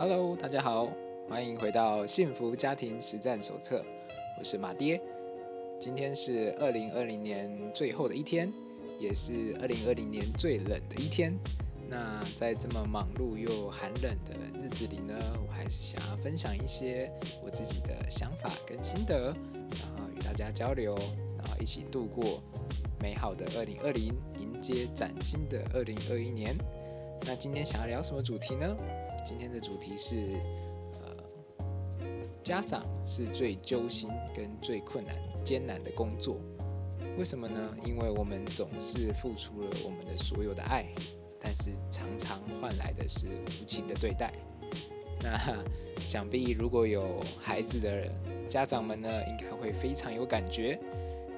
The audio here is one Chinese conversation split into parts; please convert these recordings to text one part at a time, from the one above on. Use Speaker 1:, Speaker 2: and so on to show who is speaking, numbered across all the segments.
Speaker 1: Hello，大家好，欢迎回到幸福家庭实战手册。我是马爹，今天是二零二零年最后的一天，也是二零二零年最冷的一天。那在这么忙碌又寒冷的日子里呢，我还是想要分享一些我自己的想法跟心得，然后与大家交流，然后一起度过美好的二零二零，迎接崭新的二零二一年。那今天想要聊什么主题呢？今天的主题是，呃，家长是最揪心跟最困难、艰难的工作。为什么呢？因为我们总是付出了我们的所有的爱，但是常常换来的是无情的对待。那想必如果有孩子的人家长们呢，应该会非常有感觉，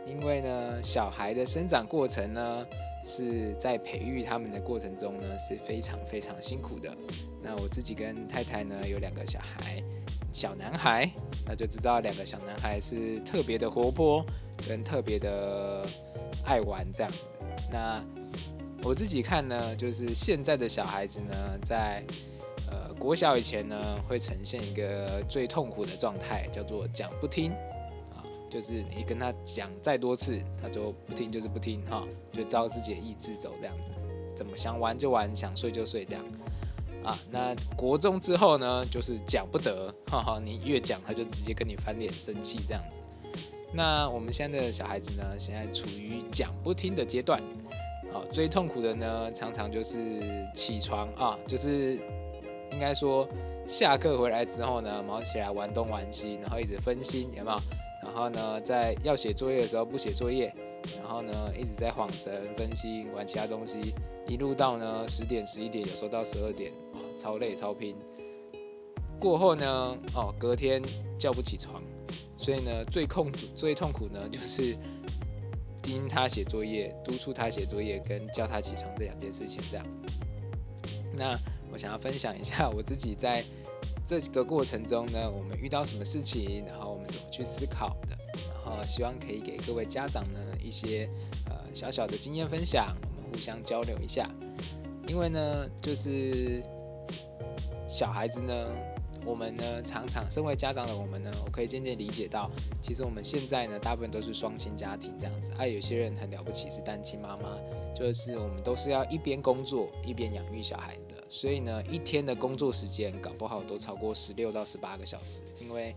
Speaker 1: 因为呢，小孩的生长过程呢。是在培育他们的过程中呢，是非常非常辛苦的。那我自己跟太太呢有两个小孩，小男孩，那就知道两个小男孩是特别的活泼，跟特别的爱玩这样子。那我自己看呢，就是现在的小孩子呢，在呃国小以前呢，会呈现一个最痛苦的状态，叫做讲不听。就是你跟他讲再多次，他就不听，就是不听哈，就照自己的意志走这样子，怎么想玩就玩，想睡就睡这样啊。那国中之后呢，就是讲不得，哈哈，你越讲他就直接跟你翻脸生气这样子。那我们现在的小孩子呢，现在处于讲不听的阶段，啊，最痛苦的呢，常常就是起床啊，就是应该说下课回来之后呢，忙起来玩东玩西，然后一直分心，有没有？然后呢，在要写作业的时候不写作业，然后呢一直在晃神、分析、玩其他东西，一路到呢十点、十一点，有时候到十二点，哦，超累、超拼。过后呢，哦，隔天叫不起床，所以呢，最痛苦、最痛苦呢，就是盯他写作业、督促他写作业跟叫他起床这两件事情。这样，那我想要分享一下我自己在。这个过程中呢，我们遇到什么事情，然后我们怎么去思考的，然后希望可以给各位家长呢一些呃小小的经验分享，我们互相交流一下。因为呢，就是小孩子呢，我们呢常常身为家长的我们呢，我可以渐渐理解到，其实我们现在呢大部分都是双亲家庭这样子，啊，有些人很了不起是单亲妈妈，就是我们都是要一边工作一边养育小孩。所以呢，一天的工作时间搞不好都超过十六到十八个小时，因为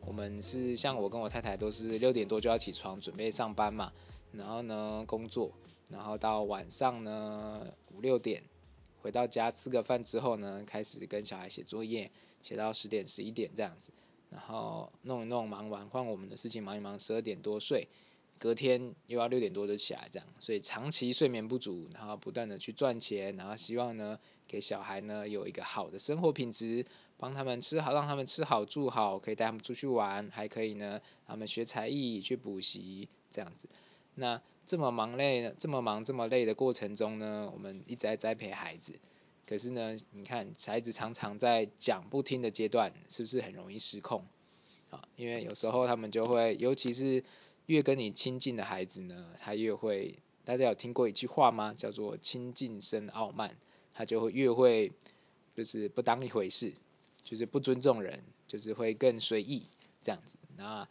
Speaker 1: 我们是像我跟我太太都是六点多就要起床准备上班嘛，然后呢工作，然后到晚上呢五六点回到家吃个饭之后呢，开始跟小孩写作业，写到十点十一点这样子，然后弄一弄忙完换我们的事情忙一忙，十二点多睡，隔天又要六点多就起来这样，所以长期睡眠不足，然后不断的去赚钱，然后希望呢。给小孩呢有一个好的生活品质，帮他们吃好，让他们吃好住好，可以带他们出去玩，还可以呢，他们学才艺去补习这样子。那这么忙累，这么忙这么累的过程中呢，我们一直在栽培孩子。可是呢，你看孩子常常在讲不听的阶段，是不是很容易失控？啊，因为有时候他们就会，尤其是越跟你亲近的孩子呢，他越会。大家有听过一句话吗？叫做“亲近生傲慢”。他就会越会，就是不当一回事，就是不尊重人，就是会更随意这样子。那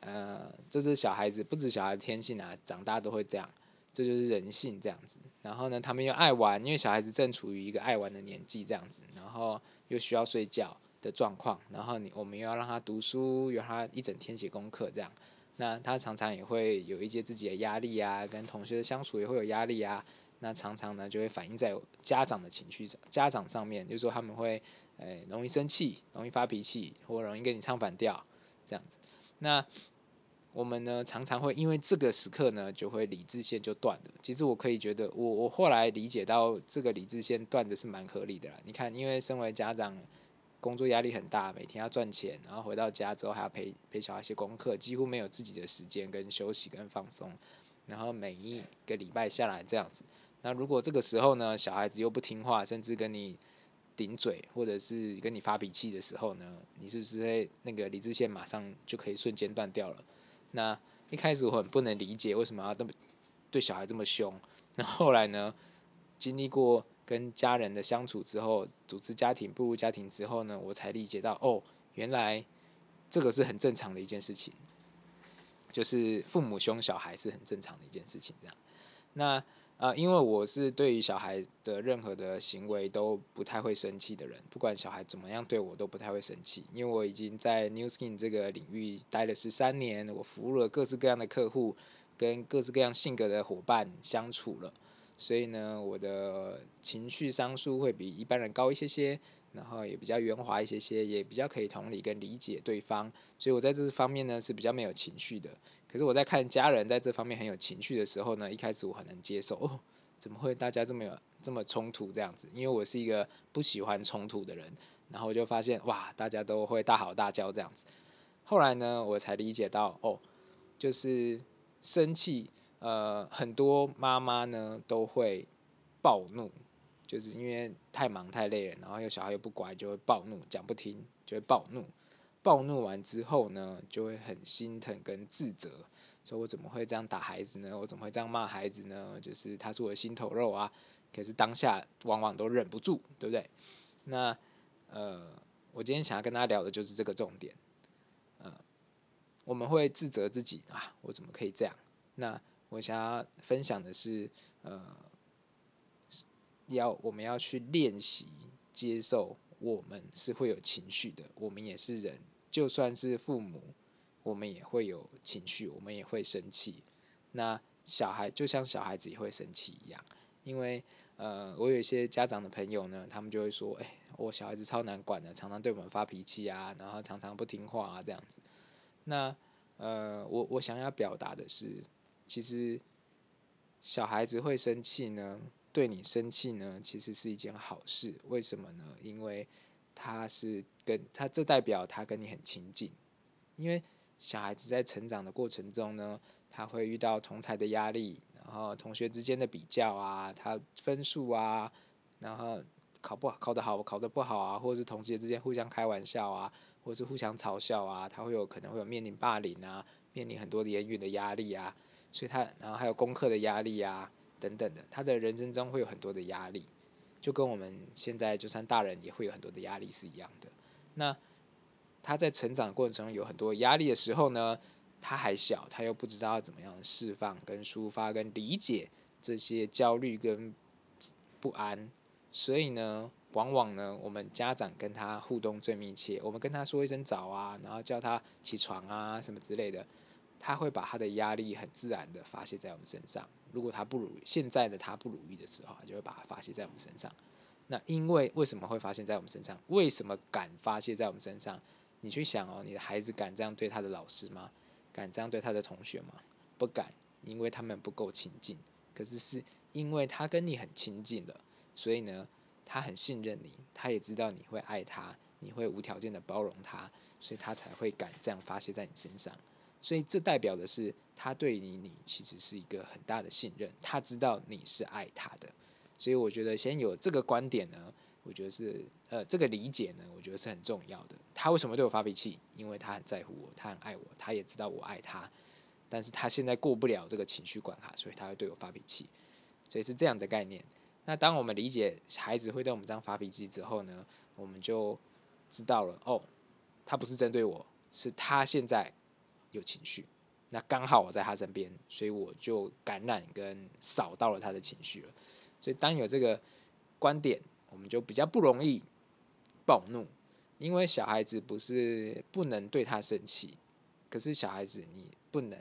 Speaker 1: 呃，这是小孩子，不止小孩天性啊，长大都会这样，这就是人性这样子。然后呢，他们又爱玩，因为小孩子正处于一个爱玩的年纪这样子，然后又需要睡觉的状况，然后你我们又要让他读书，又他一整天写功课这样，那他常常也会有一些自己的压力啊，跟同学的相处也会有压力啊。那常常呢，就会反映在家长的情绪上，家长上面，就是说他们会，诶，容易生气，容易发脾气，或容易跟你唱反调，这样子。那我们呢，常常会因为这个时刻呢，就会理智线就断了。其实我可以觉得，我我后来理解到，这个理智线断的是蛮合理的啦。你看，因为身为家长，工作压力很大，每天要赚钱，然后回到家之后还要陪陪小孩写功课，几乎没有自己的时间跟休息跟放松，然后每一个礼拜下来这样子。那如果这个时候呢，小孩子又不听话，甚至跟你顶嘴，或者是跟你发脾气的时候呢，你是不是会那个理智线马上就可以瞬间断掉了？那一开始我很不能理解为什么要这么对小孩这么凶，那后来呢，经历过跟家人的相处之后，组织家庭、步入家庭之后呢，我才理解到，哦，原来这个是很正常的一件事情，就是父母凶小孩是很正常的一件事情，这样。那啊，因为我是对于小孩的任何的行为都不太会生气的人，不管小孩怎么样对我都不太会生气，因为我已经在 New Skin 这个领域待了十三年，我服务了各式各样的客户，跟各式各样性格的伙伴相处了，所以呢，我的情绪商数会比一般人高一些些，然后也比较圆滑一些些，也比较可以同理跟理解对方，所以我在这方面呢是比较没有情绪的。可是我在看家人在这方面很有情绪的时候呢，一开始我很难接受，哦，怎么会大家这么有这么冲突这样子？因为我是一个不喜欢冲突的人，然后我就发现哇，大家都会大吼大叫这样子。后来呢，我才理解到，哦，就是生气，呃，很多妈妈呢都会暴怒，就是因为太忙太累了，然后又小孩又不乖，就会暴怒，讲不听就会暴怒。暴怒完之后呢，就会很心疼跟自责，说我怎么会这样打孩子呢？我怎么会这样骂孩子呢？就是他是我的心头肉啊，可是当下往往都忍不住，对不对？那呃，我今天想要跟大家聊的就是这个重点，呃，我们会自责自己啊，我怎么可以这样？那我想要分享的是，呃，要我们要去练习接受，我们是会有情绪的，我们也是人。就算是父母，我们也会有情绪，我们也会生气。那小孩就像小孩子也会生气一样，因为呃，我有一些家长的朋友呢，他们就会说：“哎，我小孩子超难管的，常常对我们发脾气啊，然后常常不听话啊，这样子。”那呃，我我想要表达的是，其实小孩子会生气呢，对你生气呢，其实是一件好事。为什么呢？因为他是跟他，这代表他跟你很亲近，因为小孩子在成长的过程中呢，他会遇到同才的压力，然后同学之间的比较啊，他分数啊，然后考不好考得好，考得不好啊，或者是同学之间互相开玩笑啊，或者是互相嘲笑啊，他会有可能会有面临霸凌啊，面临很多的言语的压力啊，所以他然后还有功课的压力啊等等的，他的人生中会有很多的压力。就跟我们现在就算大人也会有很多的压力是一样的。那他在成长过程中有很多压力的时候呢，他还小，他又不知道怎么样释放、跟抒发、跟理解这些焦虑跟不安，所以呢，往往呢，我们家长跟他互动最密切，我们跟他说一声早啊，然后叫他起床啊什么之类的，他会把他的压力很自然的发泄在我们身上。如果他不如现在的他不如意的时候，就会把它发泄在我们身上。那因为为什么会发现在我们身上？为什么敢发泄在我们身上？你去想哦，你的孩子敢这样对他的老师吗？敢这样对他的同学吗？不敢，因为他们不够亲近。可是是因为他跟你很亲近了，所以呢，他很信任你，他也知道你会爱他，你会无条件的包容他，所以他才会敢这样发泄在你身上。所以这代表的是，他对你，你其实是一个很大的信任。他知道你是爱他的，所以我觉得先有这个观点呢，我觉得是呃这个理解呢，我觉得是很重要的。他为什么对我发脾气？因为他很在乎我，他很爱我，他也知道我爱他，但是他现在过不了这个情绪关卡，所以他会对我发脾气。所以是这样的概念。那当我们理解孩子会对我们这样发脾气之后呢，我们就知道了哦，他不是针对我，是他现在。有情绪，那刚好我在他身边，所以我就感染跟扫到了他的情绪了。所以当有这个观点，我们就比较不容易暴怒，因为小孩子不是不能对他生气，可是小孩子你不能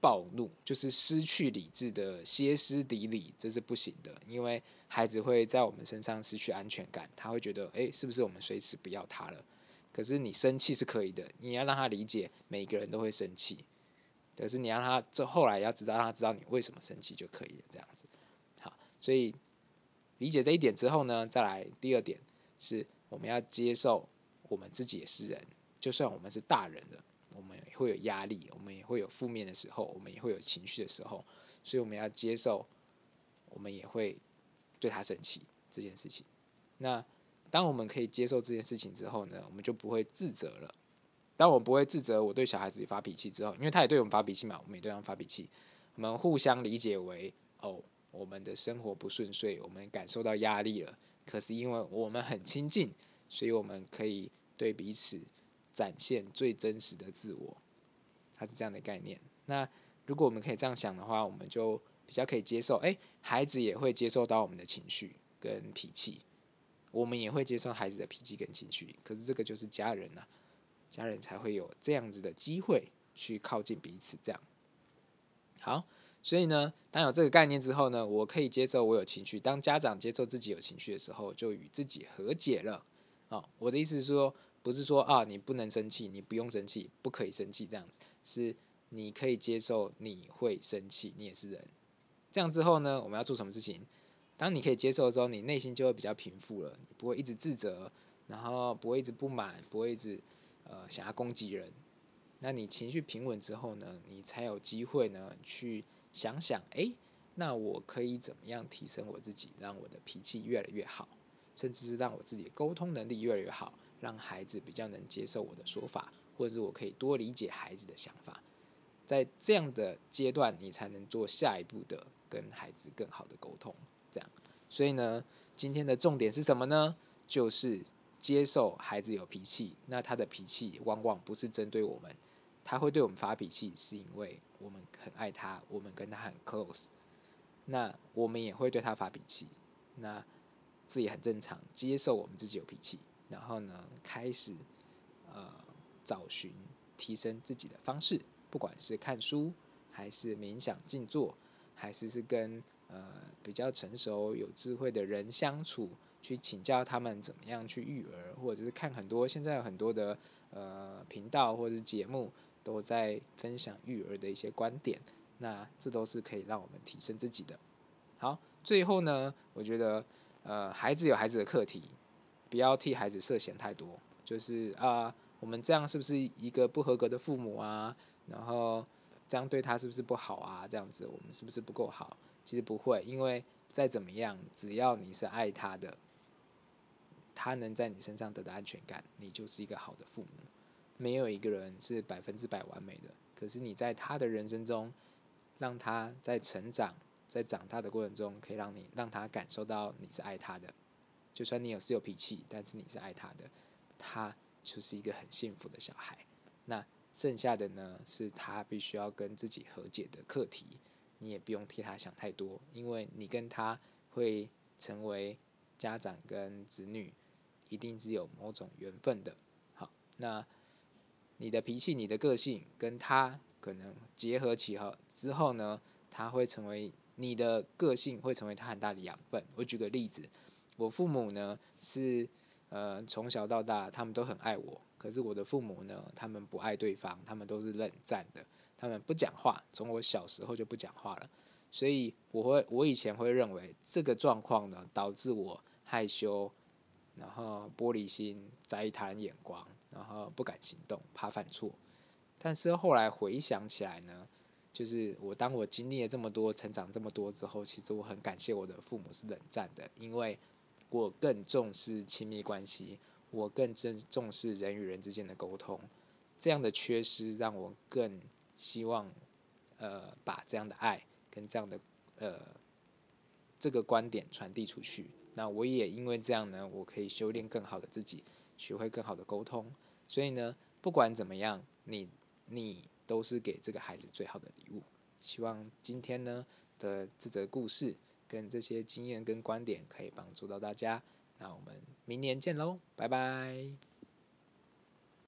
Speaker 1: 暴怒，就是失去理智的歇斯底里，这是不行的，因为孩子会在我们身上失去安全感，他会觉得，哎，是不是我们随时不要他了？可是你生气是可以的，你要让他理解每个人都会生气。可是你让他这后来要知道，让他知道你为什么生气就可以了，这样子。好，所以理解这一点之后呢，再来第二点是我们要接受我们自己也是人，就算我们是大人了，我们也会有压力，我们也会有负面的时候，我们也会有情绪的时候，所以我们要接受，我们也会对他生气这件事情。那当我们可以接受这件事情之后呢，我们就不会自责了。当我们不会自责我对小孩子发脾气之后，因为他也对我们发脾气嘛，我们也对他发脾气，我们互相理解为哦，我们的生活不顺遂，我们感受到压力了。可是因为我们很亲近，所以我们可以对彼此展现最真实的自我。它是这样的概念。那如果我们可以这样想的话，我们就比较可以接受。哎，孩子也会接受到我们的情绪跟脾气，我们也会接受孩子的脾气跟情绪。可是这个就是家人呐，家人才会有这样子的机会去靠近彼此。这样好。所以呢，当有这个概念之后呢，我可以接受我有情绪。当家长接受自己有情绪的时候，就与自己和解了。哦，我的意思是说，不是说啊，你不能生气，你不用生气，不可以生气这样子，是你可以接受你会生气，你也是人。这样之后呢，我们要做什么事情？当你可以接受的时候，你内心就会比较平复了，你不会一直自责，然后不会一直不满，不会一直呃想要攻击人。那你情绪平稳之后呢，你才有机会呢去。想想，哎，那我可以怎么样提升我自己，让我的脾气越来越好，甚至是让我自己的沟通能力越来越好，让孩子比较能接受我的说法，或者是我可以多理解孩子的想法。在这样的阶段，你才能做下一步的跟孩子更好的沟通。所以呢，今天的重点是什么呢？就是接受孩子有脾气，那他的脾气往往不是针对我们。他会对我们发脾气，是因为我们很爱他，我们跟他很 close。那我们也会对他发脾气，那这也很正常。接受我们自己有脾气，然后呢，开始呃找寻提升自己的方式，不管是看书，还是冥想静坐，还是是跟呃比较成熟有智慧的人相处，去请教他们怎么样去育儿，或者是看很多现在有很多的呃频道或者是节目。都在分享育儿的一些观点，那这都是可以让我们提升自己的。好，最后呢，我觉得，呃，孩子有孩子的课题，不要替孩子设限太多。就是啊，我们这样是不是一个不合格的父母啊？然后这样对他是不是不好啊？这样子我们是不是不够好？其实不会，因为再怎么样，只要你是爱他的，他能在你身上得到安全感，你就是一个好的父母。没有一个人是百分之百完美的，可是你在他的人生中，让他在成长、在长大的过程中，可以让你让他感受到你是爱他的。就算你有是有脾气，但是你是爱他的，他就是一个很幸福的小孩。那剩下的呢，是他必须要跟自己和解的课题。你也不用替他想太多，因为你跟他会成为家长跟子女，一定是有某种缘分的。好，那。你的脾气、你的个性跟他可能结合起后之后呢，他会成为你的个性，会成为他很大的养分。我举个例子，我父母呢是呃从小到大他们都很爱我，可是我的父母呢，他们不爱对方，他们都是冷战的，他们不讲话，从我小时候就不讲话了。所以我会，我以前会认为这个状况呢，导致我害羞，然后玻璃心，在意他人眼光。然后不敢行动，怕犯错。但是后来回想起来呢，就是我当我经历了这么多、成长这么多之后，其实我很感谢我的父母是冷战的，因为我更重视亲密关系，我更重重视人与人之间的沟通。这样的缺失让我更希望，呃，把这样的爱跟这样的呃这个观点传递出去。那我也因为这样呢，我可以修炼更好的自己。学会更好的沟通，所以呢，不管怎么样，你你都是给这个孩子最好的礼物。希望今天呢的这则故事跟这些经验跟观点可以帮助到大家。那我们明年见喽，拜拜。